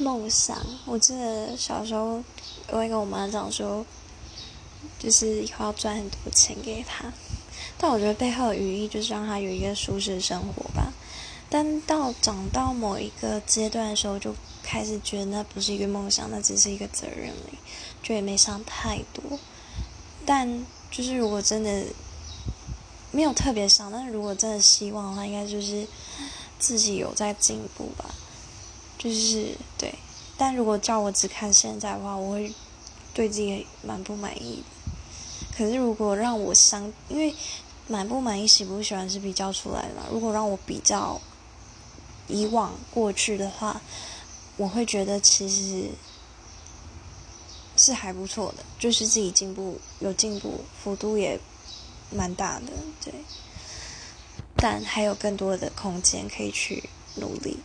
梦想，我记得小时候我会跟我妈讲说，就是以后要赚很多钱给她。但我觉得背后的寓意就是让她有一个舒适的生活吧。但到长到某一个阶段的时候，就开始觉得那不是一个梦想，那只是一个责任了，就也没想太多。但就是如果真的没有特别想，但是如果真的希望的话，应该就是自己有在进步吧。就是对，但如果叫我只看现在的话，我会对自己蛮不满意的。可是如果让我想，因为满不满意、喜不喜欢是比较出来的嘛。如果让我比较以往过去的话，我会觉得其实是还不错的，就是自己进步有进步，幅度也蛮大的，对。但还有更多的空间可以去努力。